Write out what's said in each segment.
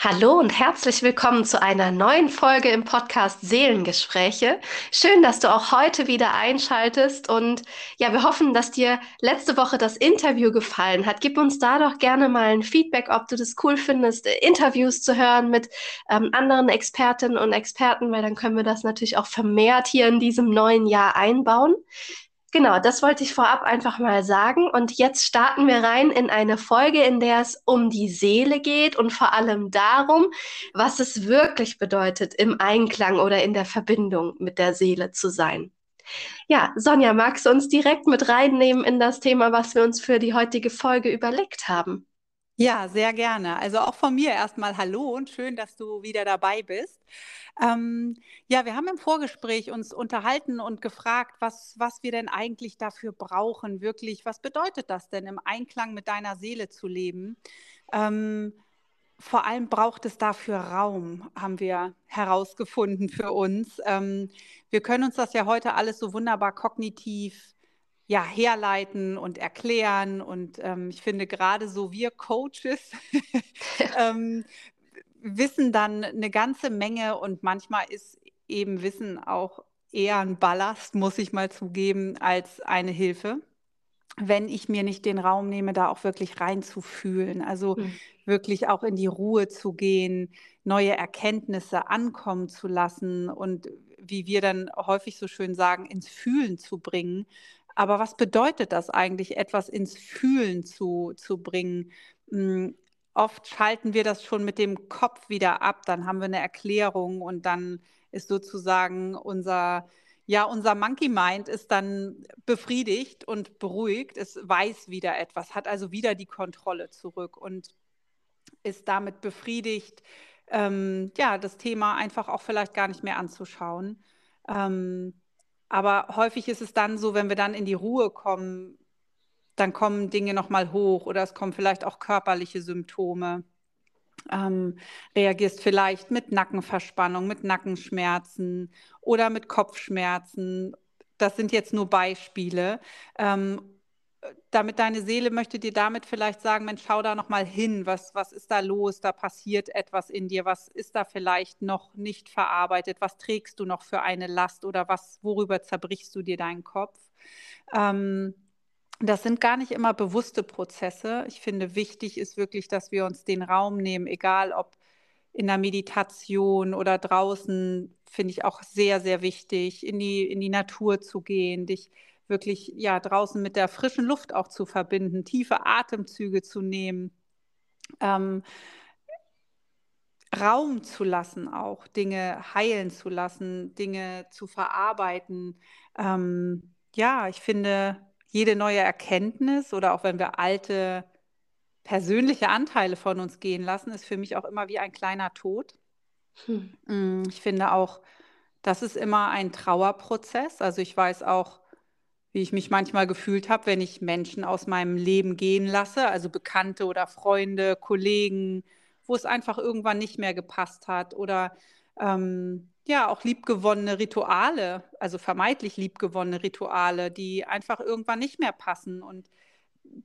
Hallo und herzlich willkommen zu einer neuen Folge im Podcast Seelengespräche. Schön, dass du auch heute wieder einschaltest und ja, wir hoffen, dass dir letzte Woche das Interview gefallen hat. Gib uns da doch gerne mal ein Feedback, ob du das cool findest, Interviews zu hören mit ähm, anderen Expertinnen und Experten, weil dann können wir das natürlich auch vermehrt hier in diesem neuen Jahr einbauen. Genau, das wollte ich vorab einfach mal sagen. Und jetzt starten wir rein in eine Folge, in der es um die Seele geht und vor allem darum, was es wirklich bedeutet, im Einklang oder in der Verbindung mit der Seele zu sein. Ja, Sonja, magst du uns direkt mit reinnehmen in das Thema, was wir uns für die heutige Folge überlegt haben? Ja, sehr gerne. Also auch von mir erstmal Hallo und schön, dass du wieder dabei bist. Ähm, ja, wir haben im Vorgespräch uns unterhalten und gefragt, was, was wir denn eigentlich dafür brauchen, wirklich. Was bedeutet das denn, im Einklang mit deiner Seele zu leben? Ähm, vor allem braucht es dafür Raum, haben wir herausgefunden für uns. Ähm, wir können uns das ja heute alles so wunderbar kognitiv ja, herleiten und erklären. Und ähm, ich finde gerade so wir Coaches ähm, wissen dann eine ganze Menge und manchmal ist eben Wissen auch eher ein Ballast, muss ich mal zugeben, als eine Hilfe. Wenn ich mir nicht den Raum nehme, da auch wirklich reinzufühlen, also mhm. wirklich auch in die Ruhe zu gehen, neue Erkenntnisse ankommen zu lassen und wie wir dann häufig so schön sagen, ins Fühlen zu bringen aber was bedeutet das eigentlich, etwas ins Fühlen zu, zu bringen? Hm, oft schalten wir das schon mit dem Kopf wieder ab, dann haben wir eine Erklärung und dann ist sozusagen unser, ja, unser Monkey Mind ist dann befriedigt und beruhigt, es weiß wieder etwas, hat also wieder die Kontrolle zurück und ist damit befriedigt, ähm, ja, das Thema einfach auch vielleicht gar nicht mehr anzuschauen. Ähm, aber häufig ist es dann so, wenn wir dann in die Ruhe kommen, dann kommen Dinge nochmal hoch oder es kommen vielleicht auch körperliche Symptome. Ähm, reagierst vielleicht mit Nackenverspannung, mit Nackenschmerzen oder mit Kopfschmerzen. Das sind jetzt nur Beispiele. Ähm, damit deine Seele möchte dir damit vielleicht sagen, Mensch, schau da noch mal hin, was, was ist da los, da passiert etwas in dir, was ist da vielleicht noch nicht verarbeitet, was trägst du noch für eine Last oder was, worüber zerbrichst du dir deinen Kopf? Ähm, das sind gar nicht immer bewusste Prozesse. Ich finde, wichtig ist wirklich, dass wir uns den Raum nehmen, egal ob in der Meditation oder draußen, finde ich auch sehr, sehr wichtig, in die, in die Natur zu gehen, dich wirklich ja draußen mit der frischen Luft auch zu verbinden, tiefe Atemzüge zu nehmen, ähm, Raum zu lassen, auch Dinge heilen zu lassen, Dinge zu verarbeiten. Ähm, ja, ich finde, jede neue Erkenntnis oder auch wenn wir alte persönliche Anteile von uns gehen lassen, ist für mich auch immer wie ein kleiner Tod. Hm. Mm, ich finde auch, das ist immer ein Trauerprozess. Also ich weiß auch, wie ich mich manchmal gefühlt habe, wenn ich Menschen aus meinem Leben gehen lasse, also Bekannte oder Freunde, Kollegen, wo es einfach irgendwann nicht mehr gepasst hat oder ähm, ja auch liebgewonnene Rituale, also vermeintlich liebgewonnene Rituale, die einfach irgendwann nicht mehr passen und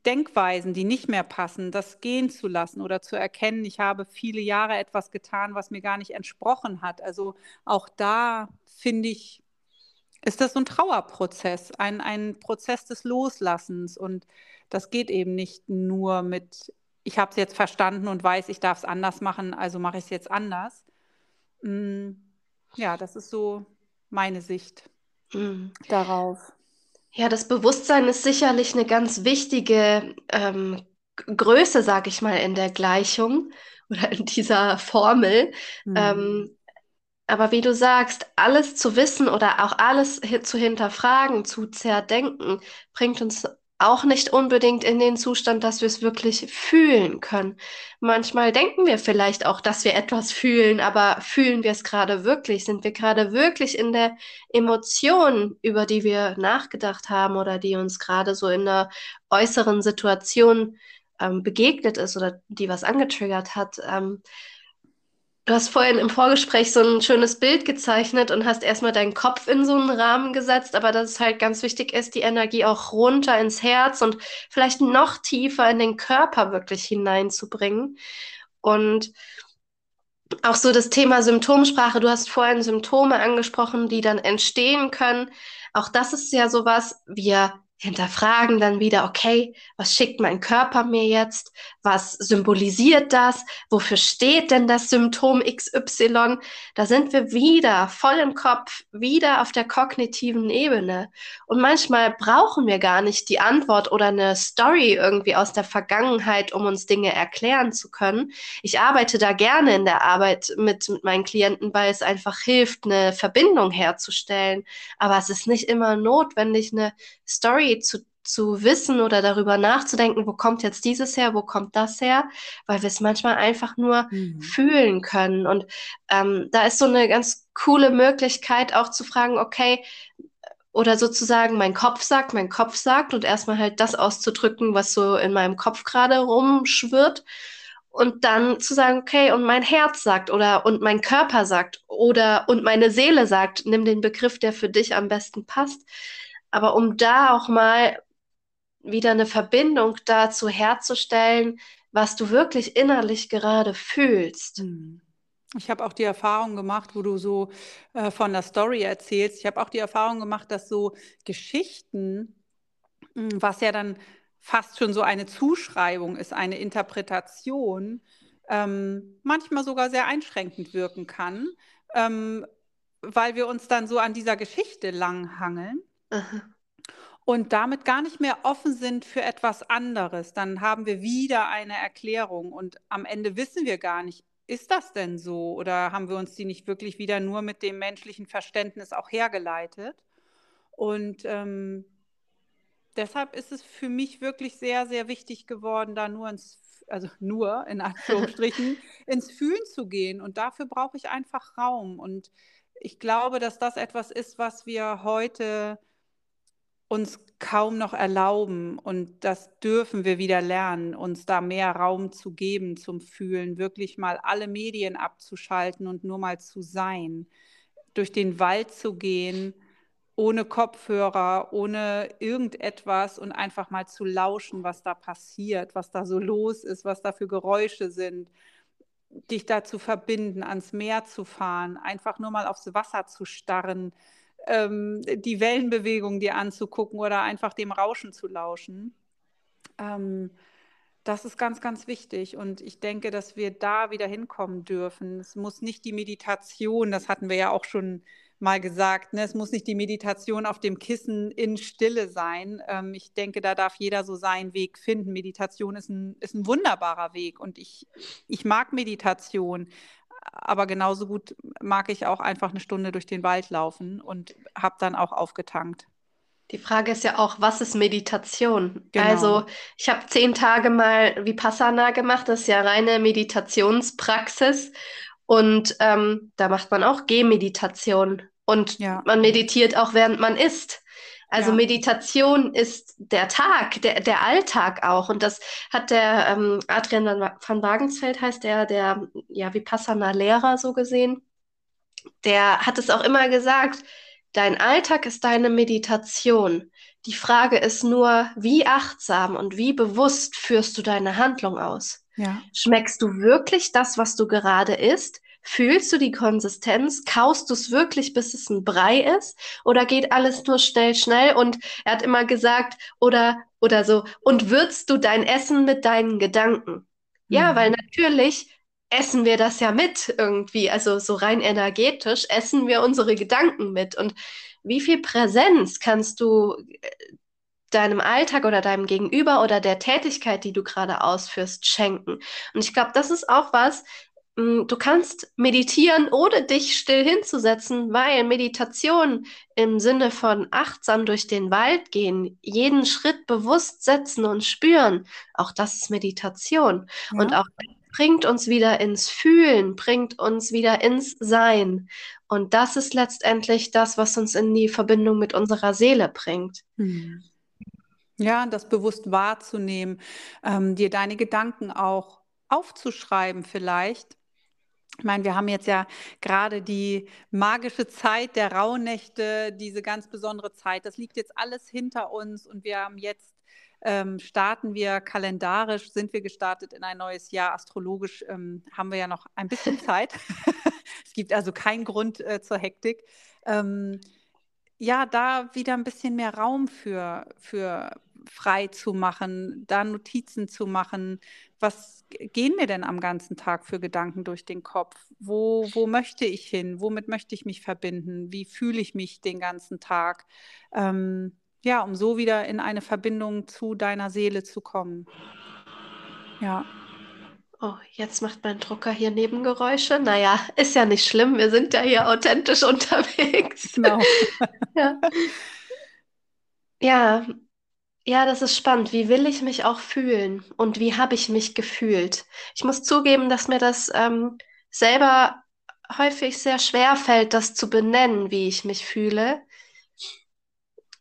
Denkweisen, die nicht mehr passen, das gehen zu lassen oder zu erkennen, ich habe viele Jahre etwas getan, was mir gar nicht entsprochen hat. Also auch da finde ich, ist das so ein Trauerprozess, ein, ein Prozess des Loslassens. Und das geht eben nicht nur mit, ich habe es jetzt verstanden und weiß, ich darf es anders machen, also mache ich es jetzt anders. Mm, ja, das ist so meine Sicht mhm. darauf. Ja, das Bewusstsein ist sicherlich eine ganz wichtige ähm, Größe, sage ich mal, in der Gleichung oder in dieser Formel. Mhm. Ähm, aber wie du sagst, alles zu wissen oder auch alles zu hinterfragen, zu zerdenken, bringt uns auch nicht unbedingt in den Zustand, dass wir es wirklich fühlen können. Manchmal denken wir vielleicht auch, dass wir etwas fühlen, aber fühlen wir es gerade wirklich? Sind wir gerade wirklich in der Emotion, über die wir nachgedacht haben oder die uns gerade so in einer äußeren Situation ähm, begegnet ist oder die was angetriggert hat. Ähm, du hast vorhin im Vorgespräch so ein schönes Bild gezeichnet und hast erstmal deinen Kopf in so einen Rahmen gesetzt, aber dass es halt ganz wichtig ist, die Energie auch runter ins Herz und vielleicht noch tiefer in den Körper wirklich hineinzubringen. Und auch so das Thema Symptomsprache, du hast vorhin Symptome angesprochen, die dann entstehen können. Auch das ist ja sowas, wir hinterfragen dann wieder, okay, was schickt mein Körper mir jetzt? Was symbolisiert das? Wofür steht denn das Symptom XY? Da sind wir wieder voll im Kopf, wieder auf der kognitiven Ebene. Und manchmal brauchen wir gar nicht die Antwort oder eine Story irgendwie aus der Vergangenheit, um uns Dinge erklären zu können. Ich arbeite da gerne in der Arbeit mit, mit meinen Klienten, weil es einfach hilft, eine Verbindung herzustellen. Aber es ist nicht immer notwendig, eine Story zu, zu wissen oder darüber nachzudenken, wo kommt jetzt dieses her, wo kommt das her, weil wir es manchmal einfach nur mhm. fühlen können. Und ähm, da ist so eine ganz coole Möglichkeit auch zu fragen, okay, oder sozusagen mein Kopf sagt, mein Kopf sagt und erstmal halt das auszudrücken, was so in meinem Kopf gerade rumschwirrt und dann zu sagen, okay, und mein Herz sagt oder und mein Körper sagt oder und meine Seele sagt, nimm den Begriff, der für dich am besten passt. Aber um da auch mal wieder eine Verbindung dazu herzustellen, was du wirklich innerlich gerade fühlst. Hm. Ich habe auch die Erfahrung gemacht, wo du so äh, von der Story erzählst. Ich habe auch die Erfahrung gemacht, dass so Geschichten, hm, was ja dann fast schon so eine Zuschreibung ist, eine Interpretation, ähm, manchmal sogar sehr einschränkend wirken kann, ähm, weil wir uns dann so an dieser Geschichte langhangeln. Und damit gar nicht mehr offen sind für etwas anderes, dann haben wir wieder eine Erklärung und am Ende wissen wir gar nicht, ist das denn so oder haben wir uns die nicht wirklich wieder nur mit dem menschlichen Verständnis auch hergeleitet? Und ähm, deshalb ist es für mich wirklich sehr, sehr wichtig geworden, da nur ins, also nur in Anführungsstrichen, ins Fühlen zu gehen. Und dafür brauche ich einfach Raum. Und ich glaube, dass das etwas ist, was wir heute uns kaum noch erlauben. Und das dürfen wir wieder lernen, uns da mehr Raum zu geben zum Fühlen, wirklich mal alle Medien abzuschalten und nur mal zu sein, durch den Wald zu gehen, ohne Kopfhörer, ohne irgendetwas und einfach mal zu lauschen, was da passiert, was da so los ist, was da für Geräusche sind, dich da zu verbinden, ans Meer zu fahren, einfach nur mal aufs Wasser zu starren, ähm, die Wellenbewegung dir anzugucken oder einfach dem Rauschen zu lauschen. Ähm, das ist ganz, ganz wichtig. Und ich denke, dass wir da wieder hinkommen dürfen. Es muss nicht die Meditation, das hatten wir ja auch schon mal gesagt, ne? es muss nicht die Meditation auf dem Kissen in Stille sein. Ähm, ich denke, da darf jeder so seinen Weg finden. Meditation ist ein, ist ein wunderbarer Weg und ich, ich mag Meditation aber genauso gut mag ich auch einfach eine Stunde durch den Wald laufen und habe dann auch aufgetankt. Die Frage ist ja auch, was ist Meditation? Genau. Also ich habe zehn Tage mal Vipassana gemacht, das ist ja reine Meditationspraxis und ähm, da macht man auch Gehmeditation und ja. man meditiert auch während man isst. Also ja. Meditation ist der Tag, der, der Alltag auch. Und das hat der ähm, Adrian van Wagensfeld, heißt der, der ja Vipassana-Lehrer so gesehen. Der hat es auch immer gesagt, dein Alltag ist deine Meditation. Die Frage ist nur, wie achtsam und wie bewusst führst du deine Handlung aus? Ja. Schmeckst du wirklich das, was du gerade isst? Fühlst du die Konsistenz? Kaust du es wirklich, bis es ein Brei ist? Oder geht alles nur schnell, schnell? Und er hat immer gesagt, oder, oder so, und würzt du dein Essen mit deinen Gedanken? Ja, mhm. weil natürlich essen wir das ja mit irgendwie, also so rein energetisch essen wir unsere Gedanken mit. Und wie viel Präsenz kannst du äh, deinem Alltag oder deinem Gegenüber oder der Tätigkeit, die du gerade ausführst, schenken? Und ich glaube, das ist auch was, du kannst meditieren, ohne dich still hinzusetzen, weil Meditation im Sinne von achtsam durch den Wald gehen, jeden Schritt bewusst setzen und spüren, auch das ist Meditation. Ja. Und auch bringt uns wieder ins Fühlen, bringt uns wieder ins Sein. Und das ist letztendlich das, was uns in die Verbindung mit unserer Seele bringt. Hm. Ja, das bewusst wahrzunehmen, ähm, dir deine Gedanken auch aufzuschreiben vielleicht. Ich meine, wir haben jetzt ja gerade die magische Zeit der Rauhnächte, diese ganz besondere Zeit. Das liegt jetzt alles hinter uns und wir haben jetzt ähm, starten wir kalendarisch, sind wir gestartet in ein neues Jahr. Astrologisch ähm, haben wir ja noch ein bisschen Zeit. es gibt also keinen Grund äh, zur Hektik. Ähm, ja, da wieder ein bisschen mehr Raum für, für frei zu machen, da Notizen zu machen. Was gehen mir denn am ganzen Tag für Gedanken durch den Kopf? Wo, wo möchte ich hin? Womit möchte ich mich verbinden? Wie fühle ich mich den ganzen Tag? Ähm, ja, um so wieder in eine Verbindung zu deiner Seele zu kommen. Ja. Oh, jetzt macht mein Drucker hier Nebengeräusche. Naja, ist ja nicht schlimm. Wir sind ja hier authentisch unterwegs. Genau. ja. ja, ja, das ist spannend. Wie will ich mich auch fühlen und wie habe ich mich gefühlt? Ich muss zugeben, dass mir das ähm, selber häufig sehr schwer fällt, das zu benennen, wie ich mich fühle.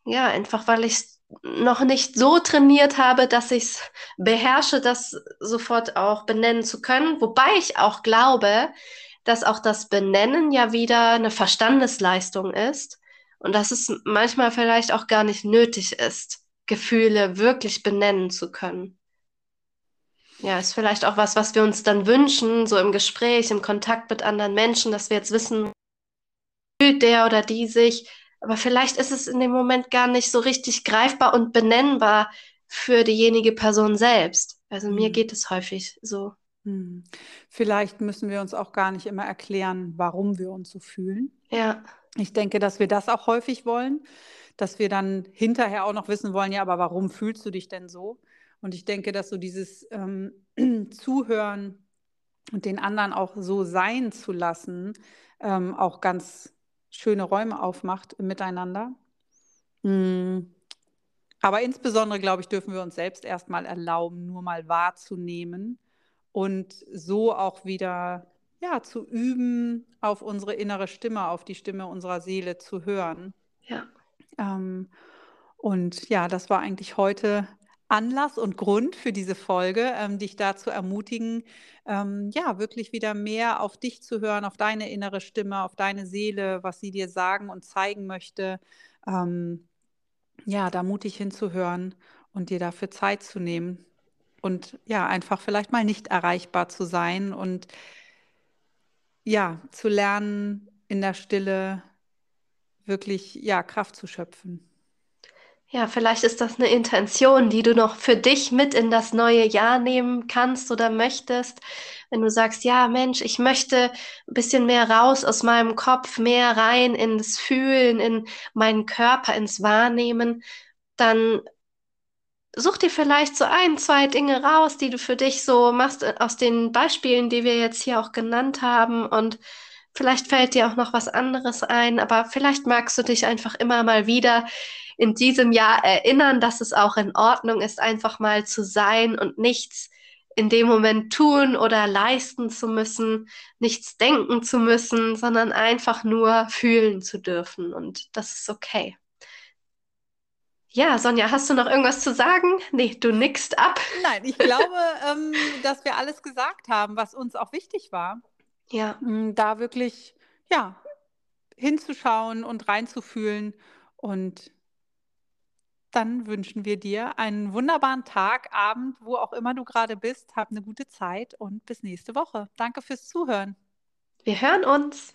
Ja, einfach weil ich noch nicht so trainiert habe, dass ich es beherrsche, das sofort auch benennen zu können. Wobei ich auch glaube, dass auch das Benennen ja wieder eine Verstandesleistung ist und dass es manchmal vielleicht auch gar nicht nötig ist. Gefühle wirklich benennen zu können. Ja, ist vielleicht auch was, was wir uns dann wünschen, so im Gespräch, im Kontakt mit anderen Menschen, dass wir jetzt wissen, fühlt der oder die sich. Aber vielleicht ist es in dem Moment gar nicht so richtig greifbar und benennbar für diejenige Person selbst. Also mhm. mir geht es häufig so. Mhm. Vielleicht müssen wir uns auch gar nicht immer erklären, warum wir uns so fühlen. Ja. Ich denke, dass wir das auch häufig wollen dass wir dann hinterher auch noch wissen wollen, ja, aber warum fühlst du dich denn so? Und ich denke, dass so dieses ähm, Zuhören und den anderen auch so sein zu lassen, ähm, auch ganz schöne Räume aufmacht miteinander. Mhm. Aber insbesondere, glaube ich, dürfen wir uns selbst erstmal erlauben, nur mal wahrzunehmen und so auch wieder ja, zu üben, auf unsere innere Stimme, auf die Stimme unserer Seele zu hören. Ja. Ähm, und ja, das war eigentlich heute Anlass und Grund für diese Folge, ähm, dich dazu ermutigen, ähm, ja, wirklich wieder mehr auf dich zu hören, auf deine innere Stimme, auf deine Seele, was sie dir sagen und zeigen möchte. Ähm, ja, da mutig hinzuhören und dir dafür Zeit zu nehmen und ja, einfach vielleicht mal nicht erreichbar zu sein und ja, zu lernen, in der Stille wirklich ja Kraft zu schöpfen. Ja, vielleicht ist das eine Intention, die du noch für dich mit in das neue Jahr nehmen kannst oder möchtest. Wenn du sagst, ja, Mensch, ich möchte ein bisschen mehr raus aus meinem Kopf, mehr rein ins Fühlen, in meinen Körper, ins Wahrnehmen, dann such dir vielleicht so ein, zwei Dinge raus, die du für dich so machst äh, aus den Beispielen, die wir jetzt hier auch genannt haben und Vielleicht fällt dir auch noch was anderes ein, aber vielleicht magst du dich einfach immer mal wieder in diesem Jahr erinnern, dass es auch in Ordnung ist, einfach mal zu sein und nichts in dem Moment tun oder leisten zu müssen, nichts denken zu müssen, sondern einfach nur fühlen zu dürfen. Und das ist okay. Ja, Sonja, hast du noch irgendwas zu sagen? Nee, du nickst ab. Nein, ich glaube, ähm, dass wir alles gesagt haben, was uns auch wichtig war. Ja. Mm, da wirklich, ja, hinzuschauen und reinzufühlen. Und dann wünschen wir dir einen wunderbaren Tag, Abend, wo auch immer du gerade bist. Hab eine gute Zeit und bis nächste Woche. Danke fürs Zuhören. Wir hören uns.